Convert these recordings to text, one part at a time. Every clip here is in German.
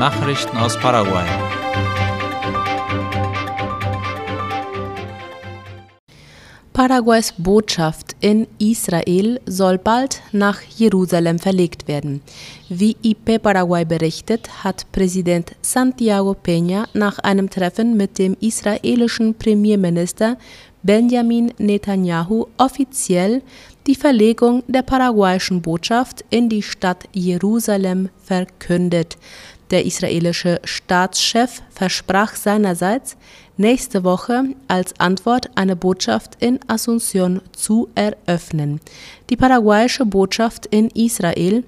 Nachrichten aus Paraguay. Paraguays Botschaft in Israel soll bald nach Jerusalem verlegt werden. Wie IP Paraguay berichtet, hat Präsident Santiago Peña nach einem Treffen mit dem israelischen Premierminister Benjamin Netanyahu offiziell die Verlegung der paraguayischen Botschaft in die Stadt Jerusalem verkündet. Der israelische Staatschef versprach seinerseits, nächste Woche als Antwort eine Botschaft in Asunción zu eröffnen. Die paraguayische Botschaft in Israel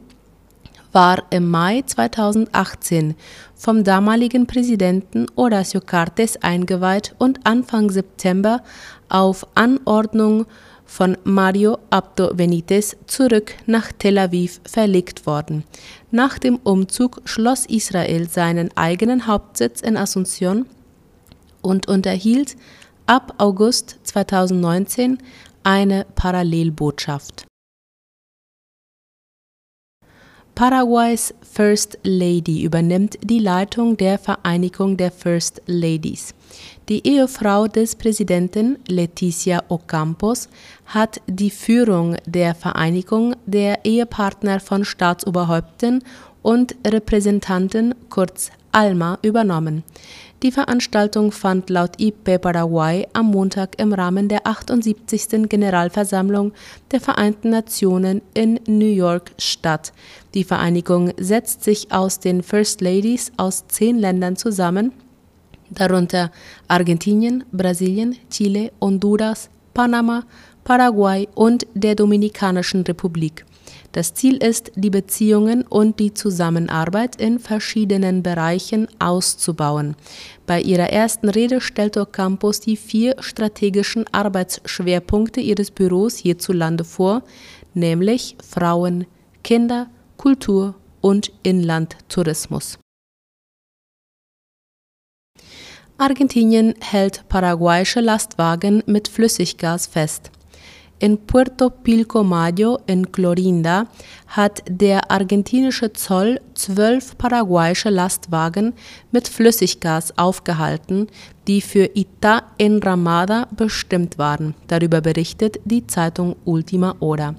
war im Mai 2018 vom damaligen Präsidenten Horacio Cartes eingeweiht und Anfang September auf Anordnung von Mario Abdo Benitez zurück nach Tel Aviv verlegt worden. Nach dem Umzug schloss Israel seinen eigenen Hauptsitz in Asunción und unterhielt ab August 2019 eine Parallelbotschaft. Paraguays First Lady übernimmt die Leitung der Vereinigung der First Ladies. Die Ehefrau des Präsidenten Leticia Ocampos hat die Führung der Vereinigung der Ehepartner von Staatsoberhäupten und Repräsentanten kurz Alma übernommen. Die Veranstaltung fand laut IP Paraguay am Montag im Rahmen der 78. Generalversammlung der Vereinten Nationen in New York statt. Die Vereinigung setzt sich aus den First Ladies aus zehn Ländern zusammen, darunter Argentinien, Brasilien, Chile, Honduras, Panama, Paraguay und der Dominikanischen Republik. Das Ziel ist, die Beziehungen und die Zusammenarbeit in verschiedenen Bereichen auszubauen. Bei ihrer ersten Rede stellte Ocampos die vier strategischen Arbeitsschwerpunkte ihres Büros hierzulande vor, nämlich Frauen, Kinder, Kultur und Inlandtourismus. Argentinien hält paraguayische Lastwagen mit Flüssiggas fest. In Puerto Pilcomayo in Clorinda hat der argentinische Zoll zwölf paraguayische Lastwagen mit Flüssiggas aufgehalten, die für Ita Enramada bestimmt waren. Darüber berichtet die Zeitung Ultima Hora.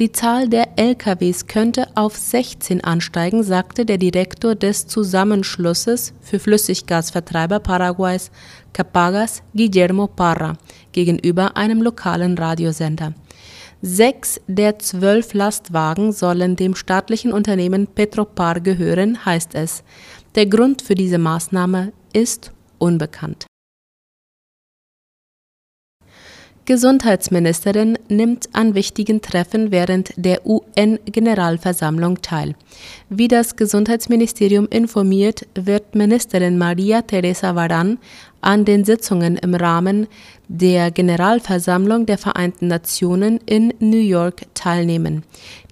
Die Zahl der LKWs könnte auf 16 ansteigen, sagte der Direktor des Zusammenschlusses für Flüssiggasvertreiber Paraguays Capagas Guillermo Parra gegenüber einem lokalen Radiosender. Sechs der zwölf Lastwagen sollen dem staatlichen Unternehmen Petropar gehören, heißt es. Der Grund für diese Maßnahme ist unbekannt. Gesundheitsministerin nimmt an wichtigen Treffen während der UN-Generalversammlung teil. Wie das Gesundheitsministerium informiert, wird Ministerin Maria Teresa Varan an den Sitzungen im Rahmen der Generalversammlung der Vereinten Nationen in New York teilnehmen.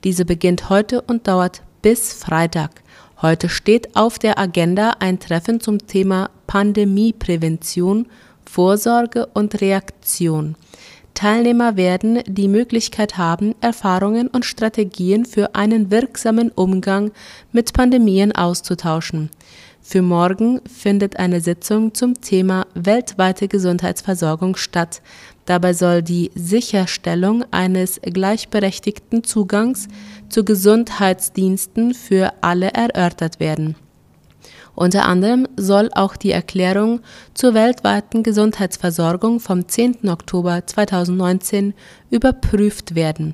Diese beginnt heute und dauert bis Freitag. Heute steht auf der Agenda ein Treffen zum Thema Pandemieprävention, Vorsorge und Reaktion. Teilnehmer werden die Möglichkeit haben, Erfahrungen und Strategien für einen wirksamen Umgang mit Pandemien auszutauschen. Für morgen findet eine Sitzung zum Thema weltweite Gesundheitsversorgung statt. Dabei soll die Sicherstellung eines gleichberechtigten Zugangs zu Gesundheitsdiensten für alle erörtert werden. Unter anderem soll auch die Erklärung zur weltweiten Gesundheitsversorgung vom 10. Oktober 2019 überprüft werden.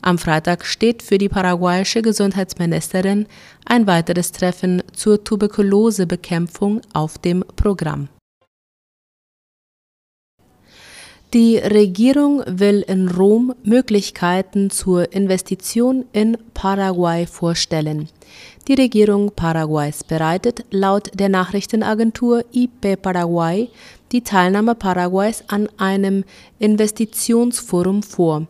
Am Freitag steht für die paraguayische Gesundheitsministerin ein weiteres Treffen zur Tuberkulosebekämpfung auf dem Programm. Die Regierung will in Rom Möglichkeiten zur Investition in Paraguay vorstellen. Die Regierung Paraguays bereitet laut der Nachrichtenagentur IP Paraguay die Teilnahme Paraguays an einem Investitionsforum vor.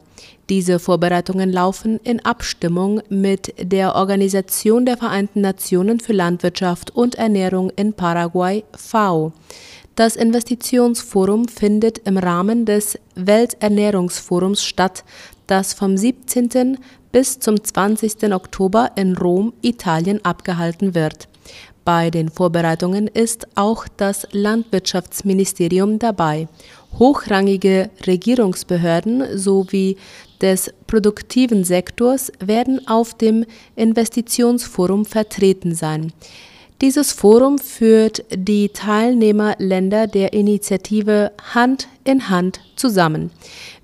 Diese Vorbereitungen laufen in Abstimmung mit der Organisation der Vereinten Nationen für Landwirtschaft und Ernährung in Paraguay FAO. Das Investitionsforum findet im Rahmen des Welternährungsforums statt, das vom 17 bis zum 20. Oktober in Rom, Italien abgehalten wird. Bei den Vorbereitungen ist auch das Landwirtschaftsministerium dabei. Hochrangige Regierungsbehörden sowie des produktiven Sektors werden auf dem Investitionsforum vertreten sein. Dieses Forum führt die Teilnehmerländer der Initiative Hand in Hand zusammen.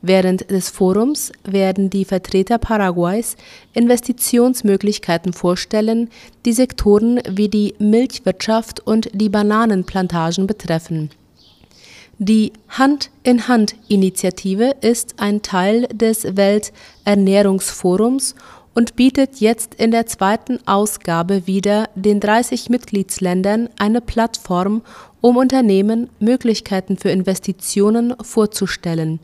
Während des Forums werden die Vertreter Paraguays Investitionsmöglichkeiten vorstellen, die Sektoren wie die Milchwirtschaft und die Bananenplantagen betreffen. Die Hand-in-Hand-Initiative ist ein Teil des Welternährungsforums und bietet jetzt in der zweiten Ausgabe wieder den 30 Mitgliedsländern eine Plattform, um Unternehmen Möglichkeiten für Investitionen vorzustellen.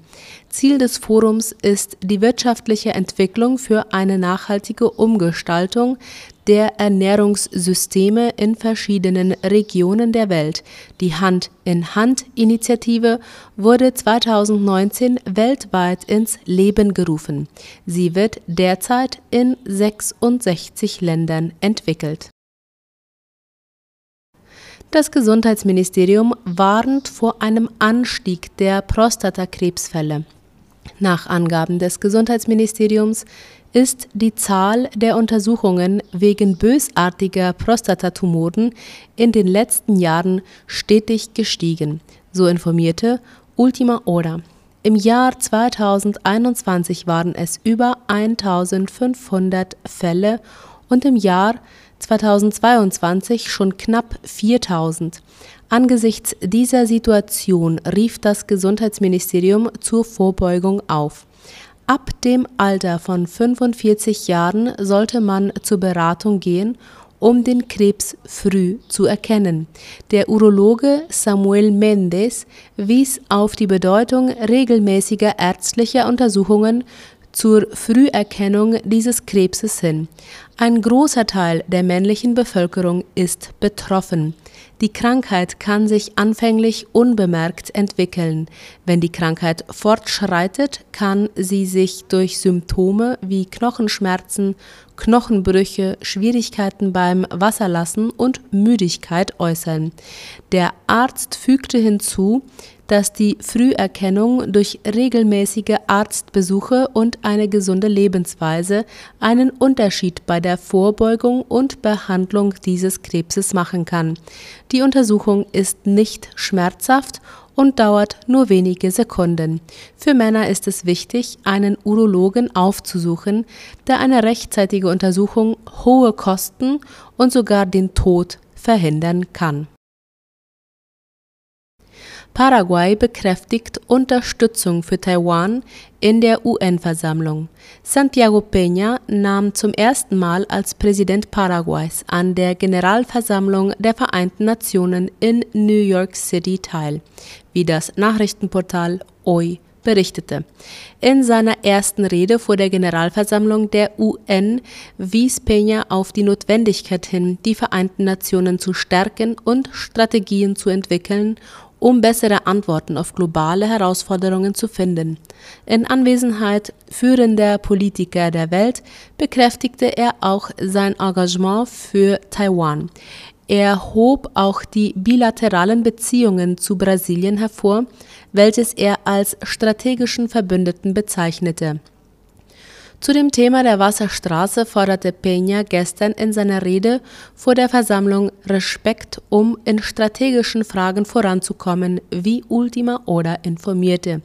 Ziel des Forums ist die wirtschaftliche Entwicklung für eine nachhaltige Umgestaltung der Ernährungssysteme in verschiedenen Regionen der Welt. Die Hand-in-Hand-Initiative wurde 2019 weltweit ins Leben gerufen. Sie wird derzeit in 66 Ländern entwickelt. Das Gesundheitsministerium warnt vor einem Anstieg der Prostatakrebsfälle. Nach Angaben des Gesundheitsministeriums ist die Zahl der Untersuchungen wegen bösartiger Prostatatumoren in den letzten Jahren stetig gestiegen, so informierte Ultima Hora. Im Jahr 2021 waren es über 1500 Fälle und im Jahr 2022 schon knapp 4000. Angesichts dieser Situation rief das Gesundheitsministerium zur Vorbeugung auf. Ab dem Alter von 45 Jahren sollte man zur Beratung gehen, um den Krebs früh zu erkennen. Der Urologe Samuel Mendes wies auf die Bedeutung regelmäßiger ärztlicher Untersuchungen zur Früherkennung dieses Krebses hin. Ein großer Teil der männlichen Bevölkerung ist betroffen. Die Krankheit kann sich anfänglich unbemerkt entwickeln. Wenn die Krankheit fortschreitet, kann sie sich durch Symptome wie Knochenschmerzen, Knochenbrüche, Schwierigkeiten beim Wasserlassen und Müdigkeit äußern. Der Arzt fügte hinzu, dass die Früherkennung durch regelmäßige Arztbesuche und eine gesunde Lebensweise einen Unterschied bei der Vorbeugung und Behandlung dieses Krebses machen kann. Die Untersuchung ist nicht schmerzhaft und dauert nur wenige Sekunden. Für Männer ist es wichtig, einen Urologen aufzusuchen, da eine rechtzeitige Untersuchung hohe Kosten und sogar den Tod verhindern kann. Paraguay bekräftigt Unterstützung für Taiwan in der UN-Versammlung. Santiago Peña nahm zum ersten Mal als Präsident Paraguays an der Generalversammlung der Vereinten Nationen in New York City teil, wie das Nachrichtenportal OI berichtete. In seiner ersten Rede vor der Generalversammlung der UN wies Peña auf die Notwendigkeit hin, die Vereinten Nationen zu stärken und Strategien zu entwickeln, um bessere Antworten auf globale Herausforderungen zu finden. In Anwesenheit führender Politiker der Welt bekräftigte er auch sein Engagement für Taiwan. Er hob auch die bilateralen Beziehungen zu Brasilien hervor, welches er als strategischen Verbündeten bezeichnete. Zu dem Thema der Wasserstraße forderte Peña gestern in seiner Rede vor der Versammlung Respekt, um in strategischen Fragen voranzukommen, wie Ultima Oda informierte.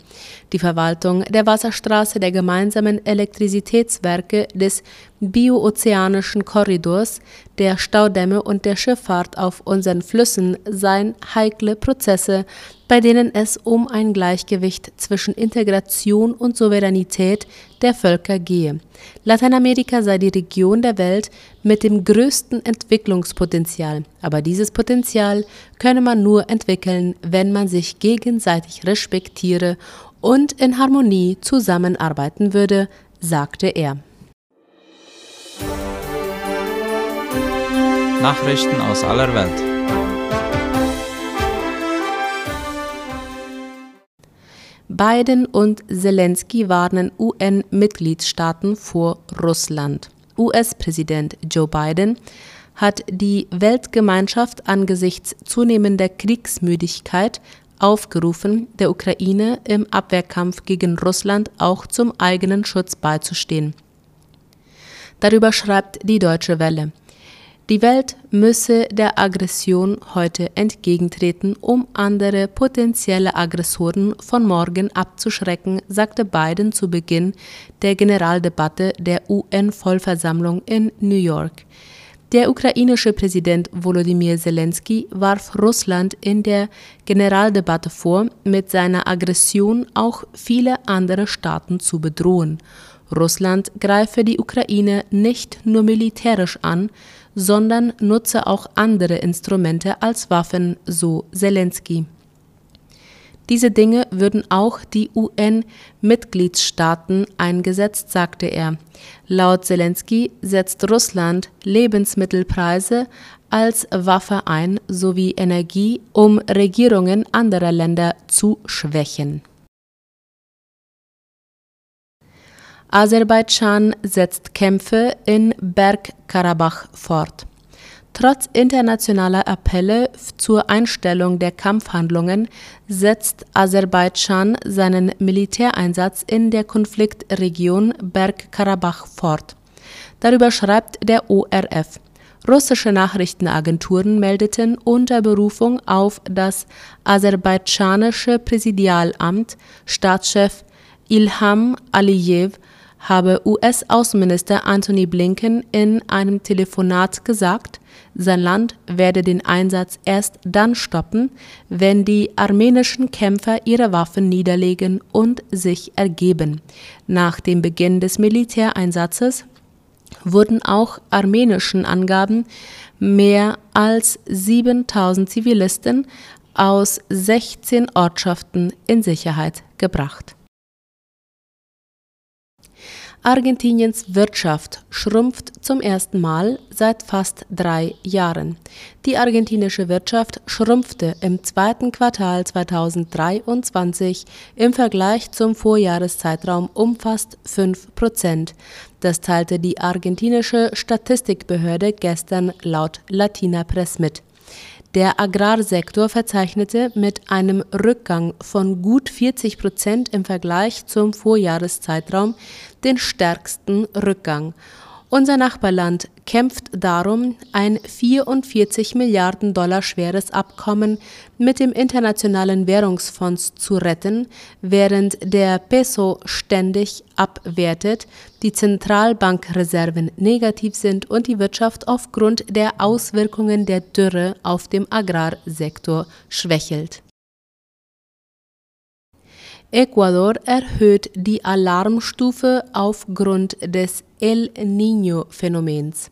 Die Verwaltung der Wasserstraße der gemeinsamen Elektrizitätswerke des bioozeanischen Korridors, der Staudämme und der Schifffahrt auf unseren Flüssen seien heikle Prozesse, bei denen es um ein Gleichgewicht zwischen Integration und Souveränität der Völker gehe. Lateinamerika sei die Region der Welt mit dem größten Entwicklungspotenzial, aber dieses Potenzial könne man nur entwickeln, wenn man sich gegenseitig respektiere und in Harmonie zusammenarbeiten würde, sagte er. Nachrichten aus aller Welt. Biden und Zelensky warnen UN-Mitgliedstaaten vor Russland. US-Präsident Joe Biden hat die Weltgemeinschaft angesichts zunehmender Kriegsmüdigkeit aufgerufen, der Ukraine im Abwehrkampf gegen Russland auch zum eigenen Schutz beizustehen. Darüber schreibt die Deutsche Welle. Die Welt müsse der Aggression heute entgegentreten, um andere potenzielle Aggressoren von morgen abzuschrecken, sagte Biden zu Beginn der Generaldebatte der UN-Vollversammlung in New York. Der ukrainische Präsident Volodymyr Zelensky warf Russland in der Generaldebatte vor, mit seiner Aggression auch viele andere Staaten zu bedrohen. Russland greife die Ukraine nicht nur militärisch an, sondern nutze auch andere Instrumente als Waffen, so Zelensky. Diese Dinge würden auch die UN-Mitgliedstaaten eingesetzt, sagte er. Laut Zelensky setzt Russland Lebensmittelpreise als Waffe ein sowie Energie, um Regierungen anderer Länder zu schwächen. Aserbaidschan setzt Kämpfe in Bergkarabach fort. Trotz internationaler Appelle zur Einstellung der Kampfhandlungen setzt Aserbaidschan seinen Militäreinsatz in der Konfliktregion Bergkarabach fort. Darüber schreibt der ORF. Russische Nachrichtenagenturen meldeten unter Berufung auf das aserbaidschanische Präsidialamt Staatschef Ilham Aliyev habe US-Außenminister Antony Blinken in einem Telefonat gesagt, sein Land werde den Einsatz erst dann stoppen, wenn die armenischen Kämpfer ihre Waffen niederlegen und sich ergeben. Nach dem Beginn des Militäreinsatzes wurden auch armenischen Angaben mehr als 7000 Zivilisten aus 16 Ortschaften in Sicherheit gebracht. Argentiniens Wirtschaft schrumpft zum ersten Mal seit fast drei Jahren. Die argentinische Wirtschaft schrumpfte im zweiten Quartal 2023 im Vergleich zum Vorjahreszeitraum um fast 5 Prozent. Das teilte die argentinische Statistikbehörde gestern laut Latina Press mit. Der Agrarsektor verzeichnete mit einem Rückgang von gut 40 Prozent im Vergleich zum Vorjahreszeitraum den stärksten Rückgang unser Nachbarland kämpft darum, ein 44 Milliarden Dollar schweres Abkommen mit dem Internationalen Währungsfonds zu retten, während der Peso ständig abwertet, die Zentralbankreserven negativ sind und die Wirtschaft aufgrund der Auswirkungen der Dürre auf dem Agrarsektor schwächelt. Ecuador erhöht die Alarmstufe aufgrund des El Niño-Phänomens.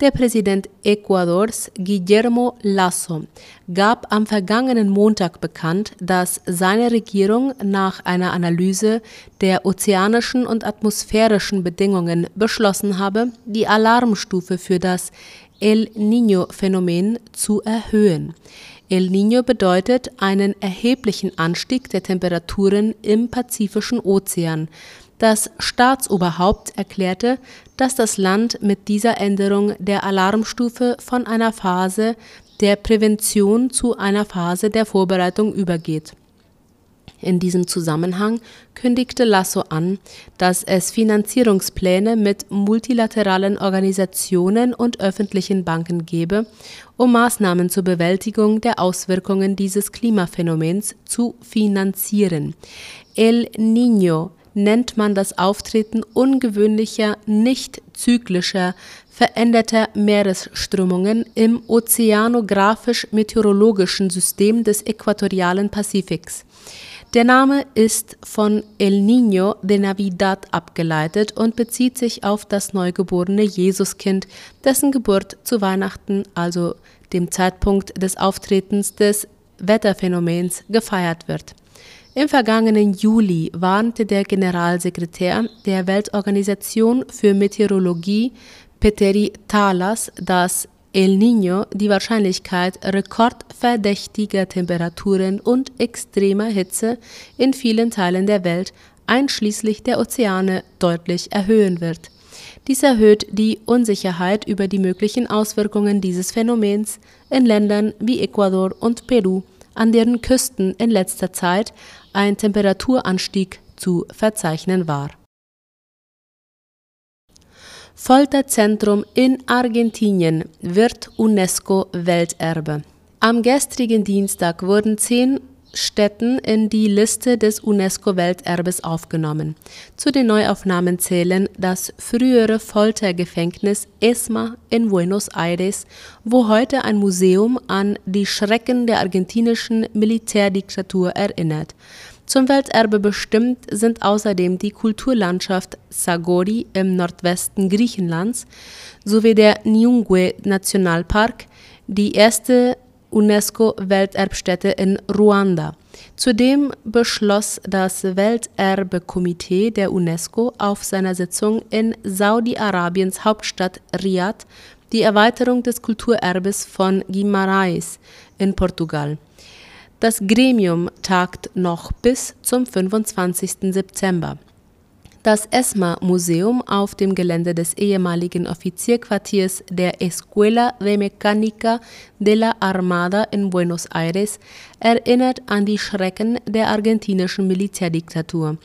Der Präsident Ecuadors Guillermo Lasso gab am vergangenen Montag bekannt, dass seine Regierung nach einer Analyse der ozeanischen und atmosphärischen Bedingungen beschlossen habe, die Alarmstufe für das El Niño-Phänomen zu erhöhen. El Niño bedeutet einen erheblichen Anstieg der Temperaturen im Pazifischen Ozean. Das Staatsoberhaupt erklärte, dass das Land mit dieser Änderung der Alarmstufe von einer Phase der Prävention zu einer Phase der Vorbereitung übergeht in diesem Zusammenhang kündigte Lasso an, dass es Finanzierungspläne mit multilateralen Organisationen und öffentlichen Banken gebe, um Maßnahmen zur Bewältigung der Auswirkungen dieses Klimaphänomens zu finanzieren. El Niño nennt man das Auftreten ungewöhnlicher, nicht zyklischer, veränderter Meeresströmungen im ozeanographisch-meteorologischen System des äquatorialen Pazifiks. Der Name ist von El Niño de Navidad abgeleitet und bezieht sich auf das neugeborene Jesuskind, dessen Geburt zu Weihnachten, also dem Zeitpunkt des Auftretens des Wetterphänomens, gefeiert wird. Im vergangenen Juli warnte der Generalsekretär der Weltorganisation für Meteorologie Peteri Talas, dass El Niño die Wahrscheinlichkeit rekordverdächtiger Temperaturen und extremer Hitze in vielen Teilen der Welt, einschließlich der Ozeane, deutlich erhöhen wird. Dies erhöht die Unsicherheit über die möglichen Auswirkungen dieses Phänomens in Ländern wie Ecuador und Peru, an deren Küsten in letzter Zeit ein Temperaturanstieg zu verzeichnen war. Folterzentrum in Argentinien wird UNESCO-Welterbe. Am gestrigen Dienstag wurden zehn Städten in die Liste des UNESCO-Welterbes aufgenommen. Zu den Neuaufnahmen zählen das frühere Foltergefängnis ESMA in Buenos Aires, wo heute ein Museum an die Schrecken der argentinischen Militärdiktatur erinnert. Zum Welterbe bestimmt sind außerdem die Kulturlandschaft Sagori im Nordwesten Griechenlands sowie der Nyungwe Nationalpark, die erste UNESCO-Welterbstätte in Ruanda. Zudem beschloss das Welterbekomitee der UNESCO auf seiner Sitzung in Saudi-Arabiens Hauptstadt Riad die Erweiterung des Kulturerbes von Guimarães in Portugal. Das Gremium tagt noch bis zum 25. September. Das ESMA-Museum auf dem Gelände des ehemaligen Offizierquartiers der Escuela de Mecánica de la Armada in Buenos Aires erinnert an die Schrecken der argentinischen Militärdiktatur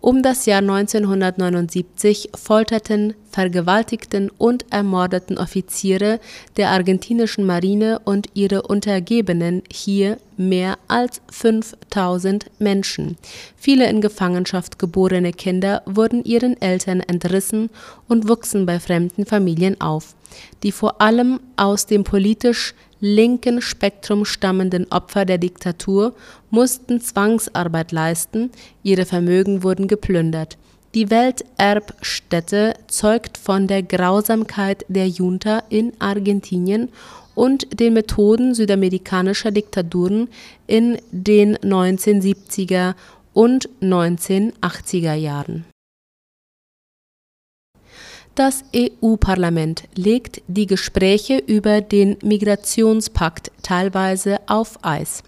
um das Jahr 1979 folterten, vergewaltigten und ermordeten Offiziere der argentinischen Marine und ihre Untergebenen hier mehr als 5000 Menschen. Viele in Gefangenschaft geborene Kinder wurden ihren Eltern entrissen und wuchsen bei fremden Familien auf, die vor allem aus dem politisch linken Spektrum stammenden Opfer der Diktatur mussten Zwangsarbeit leisten, ihre Vermögen wurden geplündert. Die Welterbstätte zeugt von der Grausamkeit der Junta in Argentinien und den Methoden südamerikanischer Diktaturen in den 1970er und 1980er Jahren das EU-Parlament legt die Gespräche über den Migrationspakt teilweise auf Eis.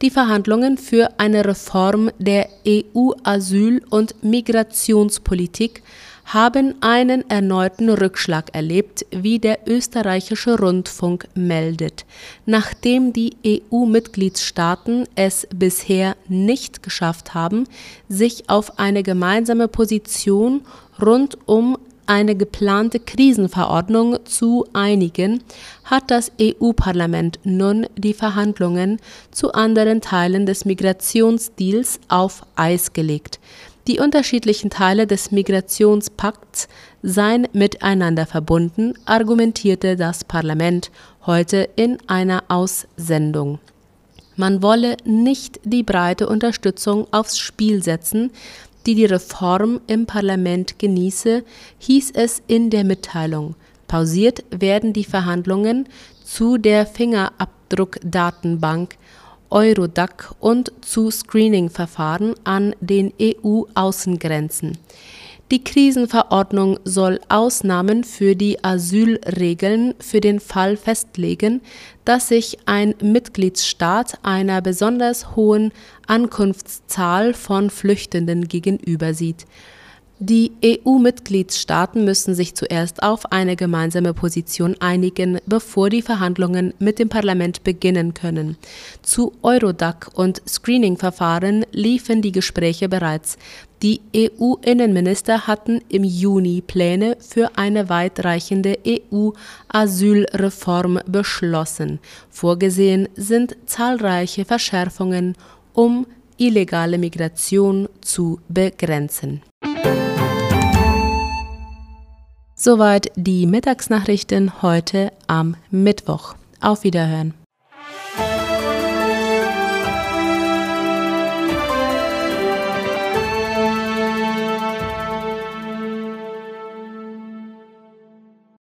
Die Verhandlungen für eine Reform der EU-Asyl- und Migrationspolitik haben einen erneuten Rückschlag erlebt, wie der österreichische Rundfunk meldet, nachdem die EU-Mitgliedstaaten es bisher nicht geschafft haben, sich auf eine gemeinsame Position rund um eine geplante Krisenverordnung zu einigen, hat das EU-Parlament nun die Verhandlungen zu anderen Teilen des Migrationsdeals auf Eis gelegt. Die unterschiedlichen Teile des Migrationspakts seien miteinander verbunden, argumentierte das Parlament heute in einer Aussendung. Man wolle nicht die breite Unterstützung aufs Spiel setzen, die die Reform im Parlament genieße, hieß es in der Mitteilung. Pausiert werden die Verhandlungen zu der Fingerabdruckdatenbank Eurodac und zu Screening-Verfahren an den EU-Außengrenzen. Die Krisenverordnung soll Ausnahmen für die Asylregeln für den Fall festlegen, dass sich ein Mitgliedsstaat einer besonders hohen Ankunftszahl von Flüchtenden gegenüber sieht die EU-Mitgliedstaaten müssen sich zuerst auf eine gemeinsame Position einigen, bevor die Verhandlungen mit dem Parlament beginnen können. Zu Eurodac und Screening-Verfahren liefen die Gespräche bereits. Die EU-Innenminister hatten im Juni Pläne für eine weitreichende EU-Asylreform beschlossen. Vorgesehen sind zahlreiche Verschärfungen, um illegale Migration zu begrenzen. Soweit die Mittagsnachrichten heute am Mittwoch. Auf Wiederhören.